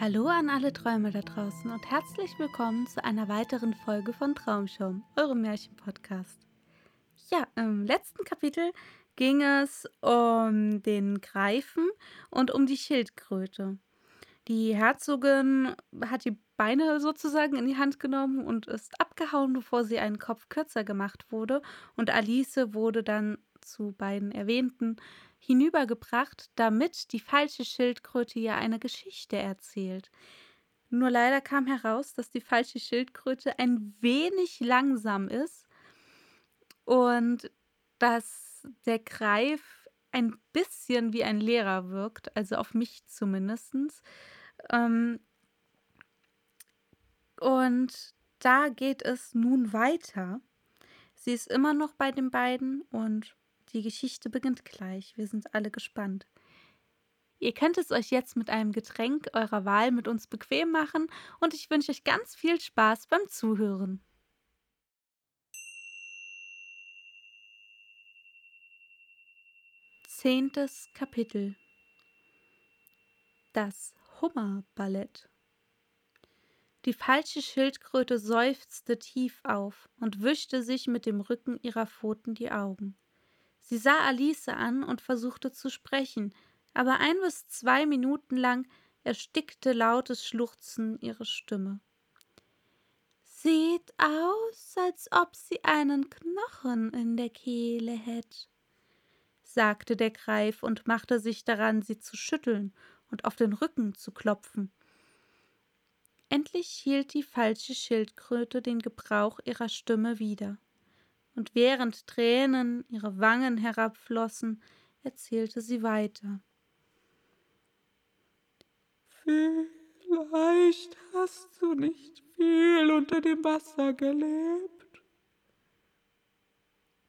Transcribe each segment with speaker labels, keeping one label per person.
Speaker 1: Hallo an alle Träumer da draußen und herzlich willkommen zu einer weiteren Folge von Traumschaum, eurem Märchenpodcast. Ja, im letzten Kapitel ging es um den Greifen und um die Schildkröte. Die Herzogin hat die Beine sozusagen in die Hand genommen und ist abgehauen, bevor sie einen Kopf kürzer gemacht wurde. Und Alice wurde dann zu beiden erwähnten hinübergebracht, damit die falsche Schildkröte ihr eine Geschichte erzählt. Nur leider kam heraus, dass die falsche Schildkröte ein wenig langsam ist und dass der Greif ein bisschen wie ein Lehrer wirkt, also auf mich zumindest. Ähm und da geht es nun weiter. Sie ist immer noch bei den beiden und die Geschichte beginnt gleich. Wir sind alle gespannt. Ihr könnt es euch jetzt mit einem Getränk eurer Wahl mit uns bequem machen und ich wünsche euch ganz viel Spaß beim Zuhören. Zehntes Kapitel Das Hummerballett Die falsche Schildkröte seufzte tief auf und wischte sich mit dem Rücken ihrer Pfoten die Augen. Sie sah Alice an und versuchte zu sprechen, aber ein bis zwei Minuten lang erstickte lautes Schluchzen ihre Stimme. Sieht aus, als ob sie einen Knochen in der Kehle hätte, sagte der Greif und machte sich daran, sie zu schütteln und auf den Rücken zu klopfen. Endlich hielt die falsche Schildkröte den Gebrauch ihrer Stimme wieder und während Tränen ihre Wangen herabflossen, erzählte sie weiter.
Speaker 2: Vielleicht hast du nicht viel unter dem Wasser gelebt.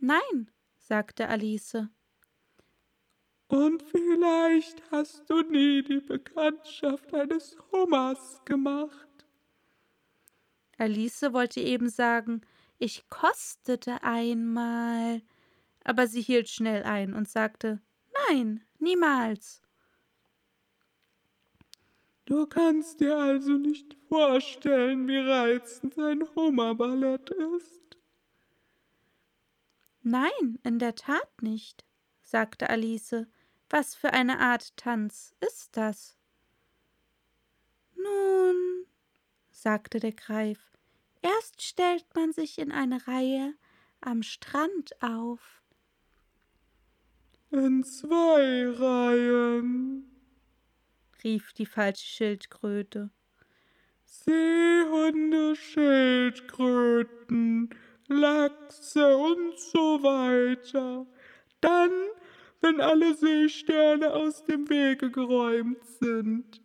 Speaker 1: Nein, sagte Alice.
Speaker 2: Und vielleicht hast du nie die Bekanntschaft eines Hummers gemacht.
Speaker 1: Alice wollte eben sagen, ich kostete einmal. Aber sie hielt schnell ein und sagte Nein, niemals.
Speaker 2: Du kannst dir also nicht vorstellen, wie reizend ein Hummerballett ist.
Speaker 1: Nein, in der Tat nicht, sagte Alice. Was für eine Art Tanz ist das? Nun, sagte der Greif, Erst stellt man sich in eine Reihe am Strand auf.
Speaker 2: In zwei Reihen,
Speaker 1: rief die falsche Schildkröte.
Speaker 2: Seehunde, Schildkröten, Lachse und so weiter. Dann, wenn alle Seesterne aus dem Wege geräumt sind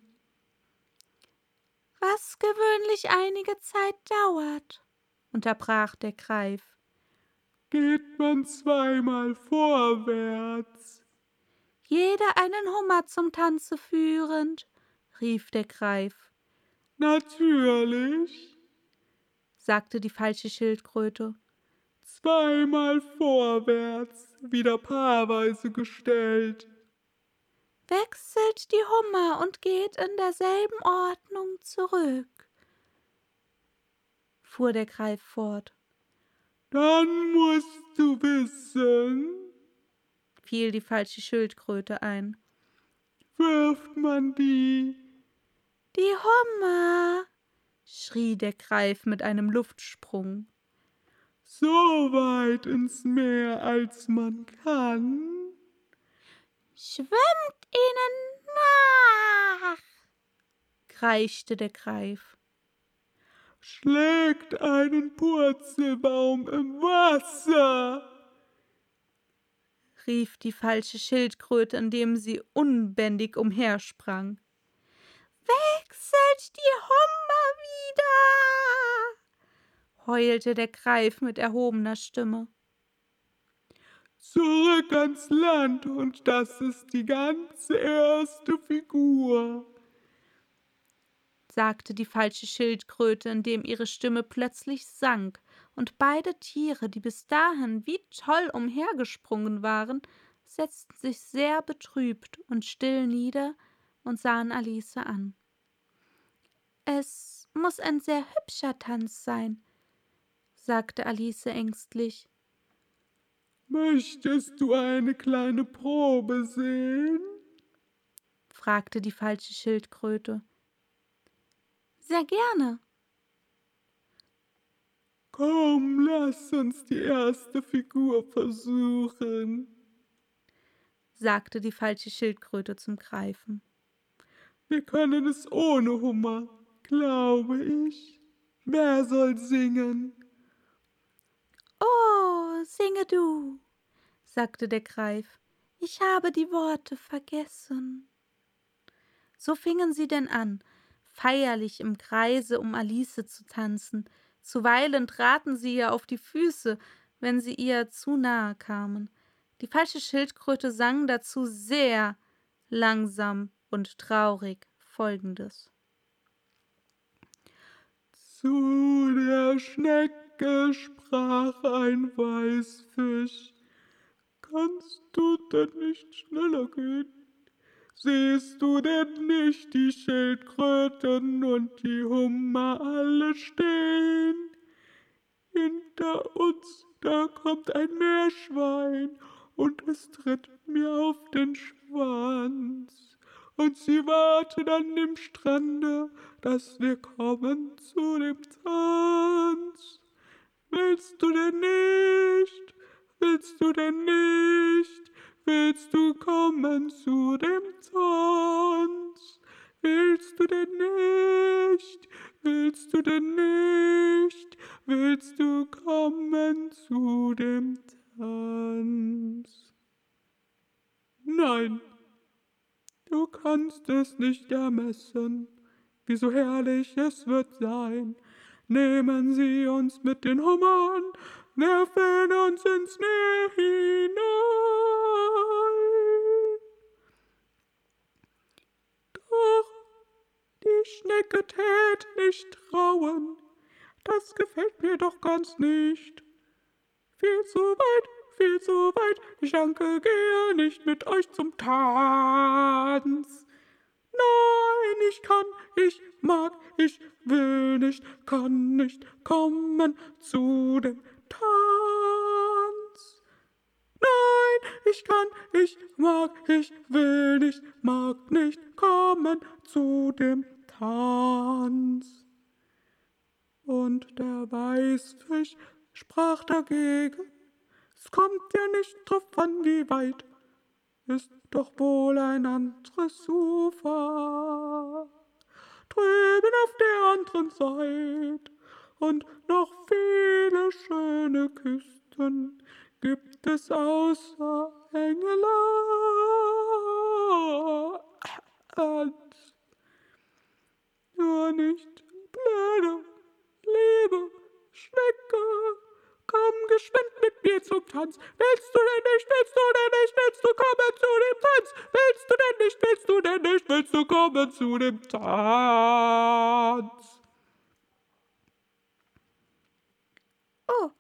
Speaker 1: was gewöhnlich einige Zeit dauert, unterbrach der Greif.
Speaker 2: Geht man zweimal vorwärts.
Speaker 1: Jeder einen Hummer zum Tanze führend, rief der Greif.
Speaker 2: Natürlich,
Speaker 1: sagte die falsche Schildkröte.
Speaker 2: Zweimal vorwärts, wieder paarweise gestellt
Speaker 1: wechselt die Hummer und geht in derselben Ordnung zurück, fuhr der Greif fort.
Speaker 2: Dann musst du wissen,
Speaker 1: fiel die falsche Schildkröte ein.
Speaker 2: Wirft man die?
Speaker 1: Die Hummer, schrie der Greif mit einem Luftsprung.
Speaker 2: So weit ins Meer, als man kann.
Speaker 1: Schwimmt ihnen nach, kreischte der Greif.
Speaker 2: Schlägt einen Purzelbaum im Wasser,
Speaker 1: rief die falsche Schildkröte, indem sie unbändig umhersprang. Wechselt die Hummer wieder, heulte der Greif mit erhobener Stimme.
Speaker 2: Zurück ans Land und das ist die ganze erste Figur,
Speaker 1: sagte die falsche Schildkröte, indem ihre Stimme plötzlich sank, und beide Tiere, die bis dahin wie toll umhergesprungen waren, setzten sich sehr betrübt und still nieder und sahen Alice an. Es muss ein sehr hübscher Tanz sein, sagte Alice ängstlich.
Speaker 2: Möchtest du eine kleine Probe sehen?
Speaker 1: fragte die falsche Schildkröte. Sehr gerne.
Speaker 2: Komm, lass uns die erste Figur versuchen,
Speaker 1: sagte die falsche Schildkröte zum Greifen.
Speaker 2: Wir können es ohne Hummer, glaube ich. Wer soll singen?
Speaker 1: Singe du, sagte der Greif. Ich habe die Worte vergessen. So fingen sie denn an, feierlich im Kreise um Alice zu tanzen. Zuweilen traten sie ihr auf die Füße, wenn sie ihr zu nahe kamen. Die falsche Schildkröte sang dazu sehr langsam und traurig folgendes.
Speaker 2: Zu der Schnecke sprach ein Weißfisch, kannst du denn nicht schneller gehen? Siehst du denn nicht die Schildkröten und die Hummer alle stehen? Hinter uns, da kommt ein Meerschwein und es tritt mir auf den Schwanz. Und sie warten an dem Strande, dass wir kommen zu dem Tanz. Willst du denn nicht? Willst du denn nicht? Willst du kommen zu dem Tanz? Willst du denn nicht? Willst du denn nicht? Willst du kommen zu dem Tanz? Nein, du kannst es nicht ermessen, wie so herrlich es wird sein. Nehmen Sie uns mit den Hummern, werfen uns ins Meer hinein. Doch die Schnecke tät nicht trauen, das gefällt mir doch ganz nicht. Viel zu weit, viel zu weit, ich Anke gehe nicht mit euch zum Tanz. Nein, ich kann, ich mag, ich will nicht, kann nicht kommen zu dem Tanz. Nein, ich kann, ich mag, ich will nicht, mag nicht kommen zu dem Tanz. Und der Weißfisch sprach dagegen, es kommt ja nicht drauf an, wie weit, ist doch wohl ein anderes Ufer. Drüben auf der anderen Seite und noch viele schöne Küsten gibt es außer England. Nur nicht blöde, liebe Schnecke. Komm geschwind mit mir zum Tanz. Willst du denn nicht, willst du denn nicht, willst du kommen zu dem Tanz? Willst du denn nicht, willst du denn nicht, willst du kommen zu dem Tanz?
Speaker 1: Oh,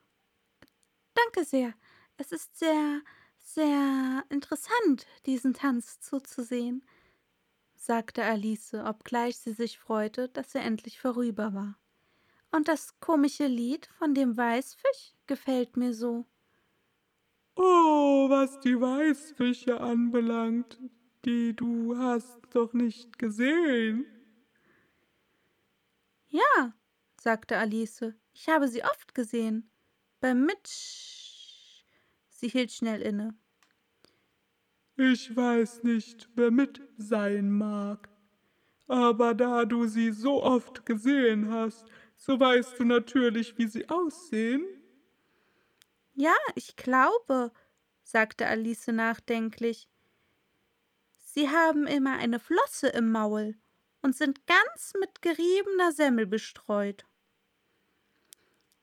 Speaker 1: danke sehr. Es ist sehr, sehr interessant, diesen Tanz zuzusehen, sagte Alice, obgleich sie sich freute, dass er endlich vorüber war. Und das komische Lied von dem Weißfisch gefällt mir so.
Speaker 2: Oh, was die Weißfische anbelangt, die du hast doch nicht gesehen.
Speaker 1: Ja, sagte Alice, ich habe sie oft gesehen. Beim Mitsch. Sie hielt schnell inne.
Speaker 2: Ich weiß nicht, wer mit sein mag, aber da du sie so oft gesehen hast, so weißt du natürlich, wie sie aussehen.
Speaker 1: Ja, ich glaube, sagte Alice nachdenklich. Sie haben immer eine Flosse im Maul und sind ganz mit geriebener Semmel bestreut.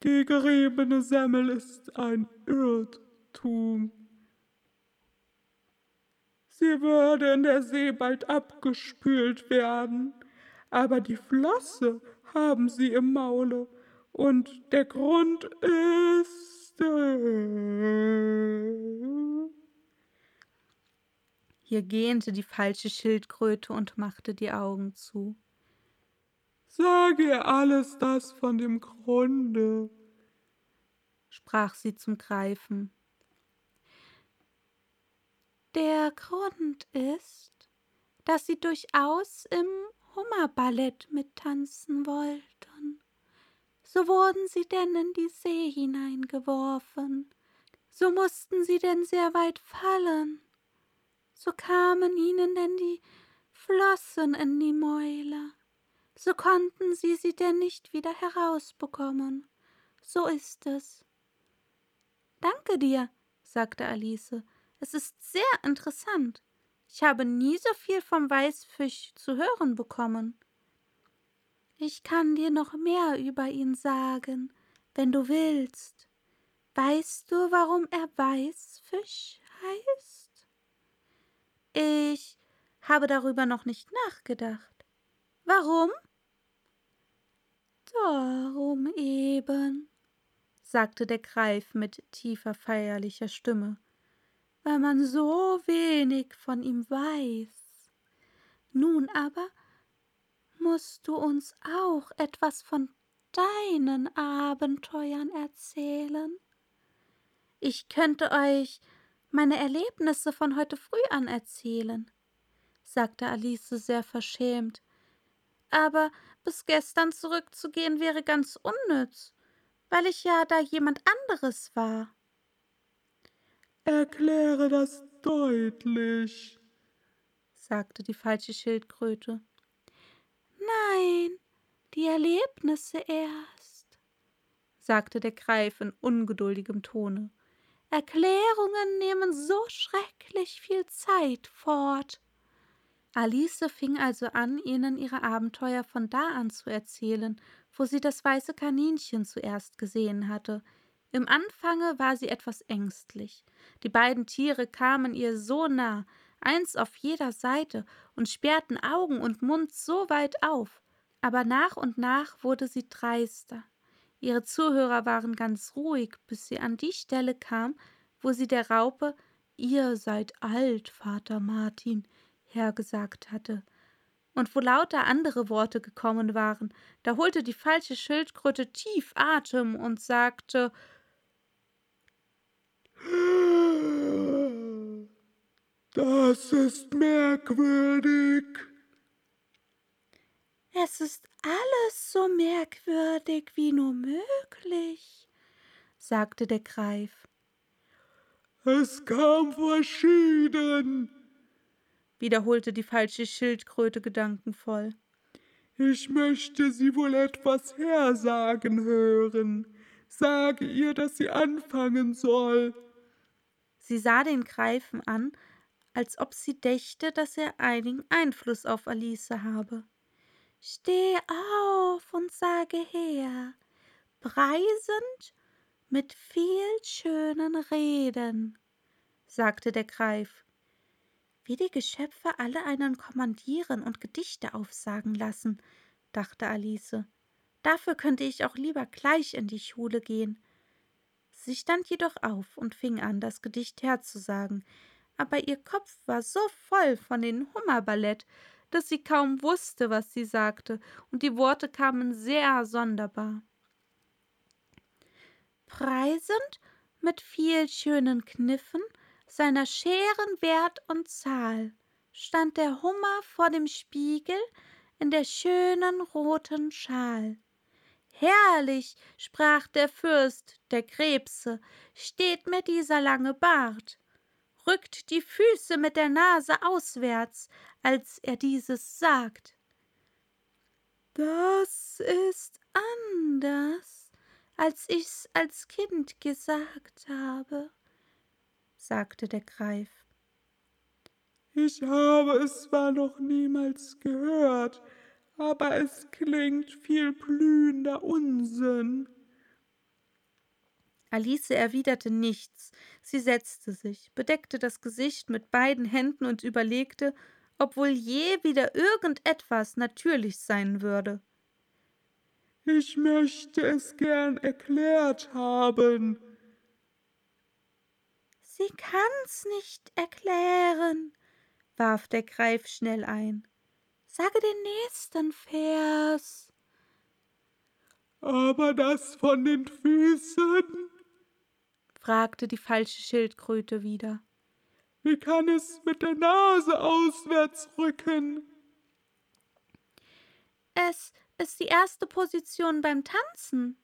Speaker 2: Die geriebene Semmel ist ein Irrtum. Sie würde in der See bald abgespült werden, aber die Flosse haben sie im Maule. Und der Grund ist.
Speaker 1: Hier gähnte die falsche Schildkröte und machte die Augen zu.
Speaker 2: Sage ihr alles das von dem Grunde,
Speaker 1: sprach sie zum Greifen. Der Grund ist, dass sie durchaus im Hummerballett mittanzen wollten. So wurden sie denn in die See hineingeworfen, so mussten sie denn sehr weit fallen, so kamen ihnen denn die Flossen in die Mäuler, so konnten sie sie denn nicht wieder herausbekommen. So ist es. Danke dir, sagte Alice. Es ist sehr interessant. Ich habe nie so viel vom Weißfisch zu hören bekommen. Ich kann dir noch mehr über ihn sagen, wenn du willst. Weißt du, warum er Weißfisch heißt? Ich habe darüber noch nicht nachgedacht. Warum? Darum eben, sagte der Greif mit tiefer feierlicher Stimme weil man so wenig von ihm weiß. Nun aber musst du uns auch etwas von deinen Abenteuern erzählen. Ich könnte euch meine Erlebnisse von heute früh an erzählen, sagte Alice sehr verschämt. Aber bis gestern zurückzugehen wäre ganz unnütz, weil ich ja da jemand anderes war.
Speaker 2: Erkläre das deutlich,
Speaker 1: sagte die falsche Schildkröte. Nein, die Erlebnisse erst, sagte der Greif in ungeduldigem Tone. Erklärungen nehmen so schrecklich viel Zeit fort. Alice fing also an, ihnen ihre Abenteuer von da an zu erzählen, wo sie das weiße Kaninchen zuerst gesehen hatte, im Anfange war sie etwas ängstlich. Die beiden Tiere kamen ihr so nah, eins auf jeder Seite, und sperrten Augen und Mund so weit auf. Aber nach und nach wurde sie dreister. Ihre Zuhörer waren ganz ruhig, bis sie an die Stelle kam, wo sie der Raupe Ihr seid alt, Vater Martin, hergesagt hatte. Und wo lauter andere Worte gekommen waren, da holte die falsche Schildkröte tief Atem und sagte
Speaker 2: das ist merkwürdig.
Speaker 1: Es ist alles so merkwürdig wie nur möglich, sagte der Greif.
Speaker 2: Es kam verschieden,
Speaker 1: wiederholte die falsche Schildkröte gedankenvoll.
Speaker 2: Ich möchte sie wohl etwas hersagen hören. Sage ihr, dass sie anfangen soll.
Speaker 1: Sie sah den Greifen an, als ob sie dächte, dass er einigen Einfluss auf Alice habe. Steh auf und sage her, preisend mit viel schönen Reden, sagte der Greif. Wie die Geschöpfe alle einen kommandieren und Gedichte aufsagen lassen, dachte Alice. Dafür könnte ich auch lieber gleich in die Schule gehen. Sie stand jedoch auf und fing an, das Gedicht herzusagen, aber ihr Kopf war so voll von dem Hummerballett, dass sie kaum wusste, was sie sagte, und die Worte kamen sehr sonderbar. Preisend mit viel schönen Kniffen seiner Scheren Wert und Zahl stand der Hummer vor dem Spiegel in der schönen roten Schal. Herrlich, sprach der Fürst der Krebse, steht mir dieser lange Bart, rückt die Füße mit der Nase auswärts, als er dieses sagt. Das ist anders, als ich's als Kind gesagt habe, sagte der Greif.
Speaker 2: Ich habe es zwar noch niemals gehört, aber es klingt viel blühender Unsinn.
Speaker 1: Alice erwiderte nichts. Sie setzte sich, bedeckte das Gesicht mit beiden Händen und überlegte, ob wohl je wieder irgendetwas natürlich sein würde.
Speaker 2: Ich möchte es gern erklärt haben.
Speaker 1: Sie kann's nicht erklären, warf der Greif schnell ein. Sage den nächsten Vers,
Speaker 2: Aber das von den Füßen?
Speaker 1: Fragte die falsche Schildkröte wieder.
Speaker 2: Wie kann es mit der Nase auswärts rücken?
Speaker 1: Es ist die erste Position beim Tanzen,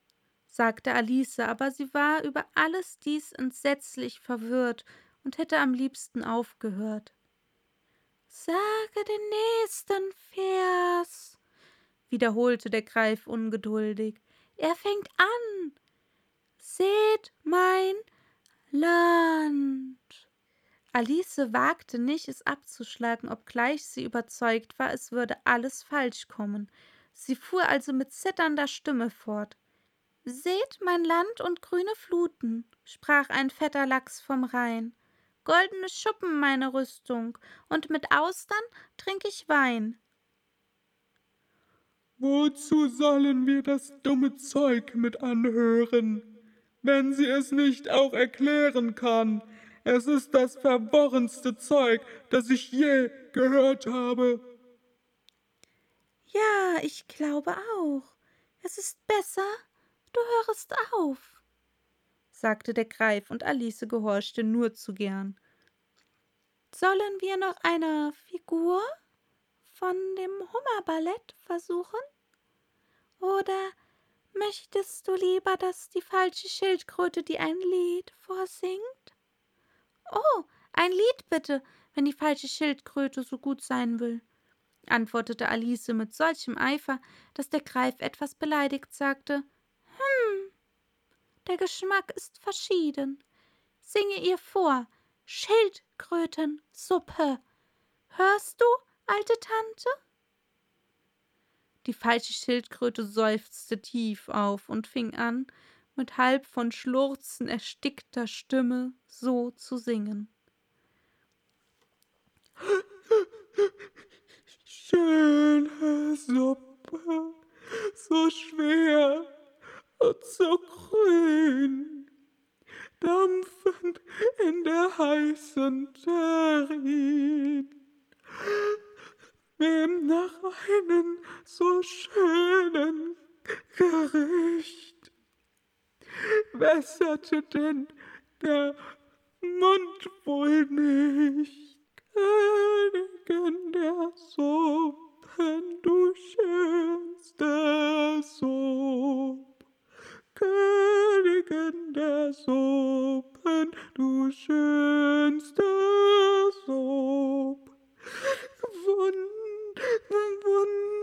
Speaker 1: sagte Alice, aber sie war über alles dies entsetzlich verwirrt und hätte am liebsten aufgehört. Sage den nächsten Vers, wiederholte der Greif ungeduldig. Er fängt an. Seht mein Land. Alice wagte nicht, es abzuschlagen, obgleich sie überzeugt war, es würde alles falsch kommen. Sie fuhr also mit zitternder Stimme fort. Seht mein Land und grüne Fluten, sprach ein fetter Lachs vom Rhein. Goldene Schuppen meine Rüstung, und mit Austern trink ich Wein.
Speaker 2: Wozu sollen wir das dumme Zeug mit anhören, wenn sie es nicht auch erklären kann? Es ist das verworrenste Zeug, das ich je gehört habe.
Speaker 1: Ja, ich glaube auch. Es ist besser, du hörest auf, sagte der Greif, und Alice gehorchte nur zu gern. Sollen wir noch eine Figur von dem Hummerballett versuchen? Oder möchtest du lieber, dass die falsche Schildkröte dir ein Lied vorsingt? Oh, ein Lied bitte, wenn die falsche Schildkröte so gut sein will, antwortete Alice mit solchem Eifer, dass der Greif etwas beleidigt sagte. Hm, der Geschmack ist verschieden. Singe ihr vor, Schildkrötensuppe. Hörst du, alte Tante? Die falsche Schildkröte seufzte tief auf und fing an, mit halb von Schlurzen erstickter Stimme so zu singen.
Speaker 2: Schöne Suppe, so schwer und so grün, dampfend in der heißen Terrin. Wem nach einem so schönen Gericht wässerte denn der Mund wohl nicht, Königin der Suppen, du schönste Supp. Königin der Suppen, du schönste Supp. Wund, wund,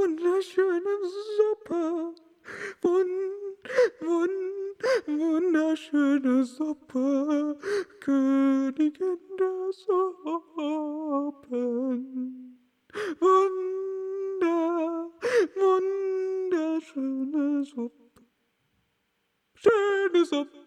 Speaker 2: wunderschöne Suppe, wund, Wund, wunderschöne Suppe, Königin der Suppen. Wunder, wunderschöne Suppe. Schöne Suppe,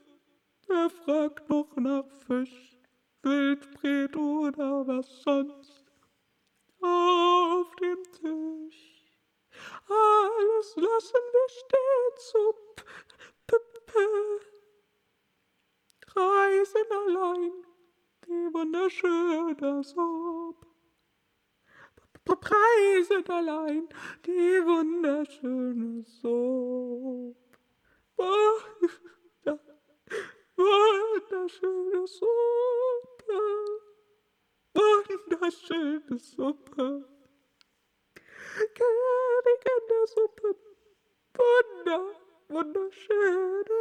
Speaker 2: Preisen allein, die wunderschöne Supp. Wunderschöne Suppe, wunderschöne Suppe. Königin der Suppe, Wunder, wunderschöne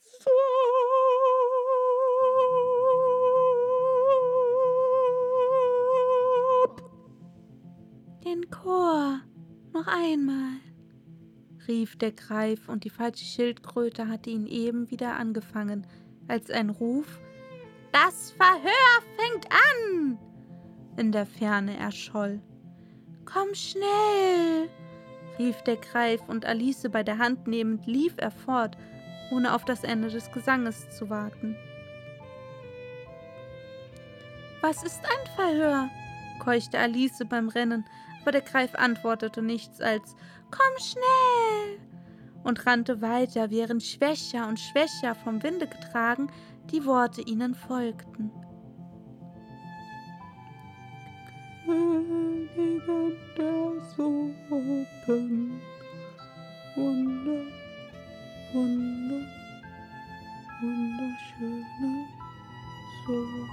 Speaker 2: Suppe.
Speaker 1: Den Chor noch einmal, rief der Greif, und die falsche Schildkröte hatte ihn eben wieder angefangen, als ein Ruf Das Verhör fängt an in der Ferne erscholl. Komm schnell! rief der Greif, und Alice bei der Hand nehmend lief er fort, ohne auf das Ende des Gesanges zu warten. Was ist ein Verhör? keuchte Alice beim Rennen, aber der Greif antwortete nichts als Komm schnell und rannte weiter, während schwächer und schwächer vom Winde getragen die Worte ihnen folgten.
Speaker 2: Königin der Suppen, Wunder, Wunder, wunderschöne Suppe.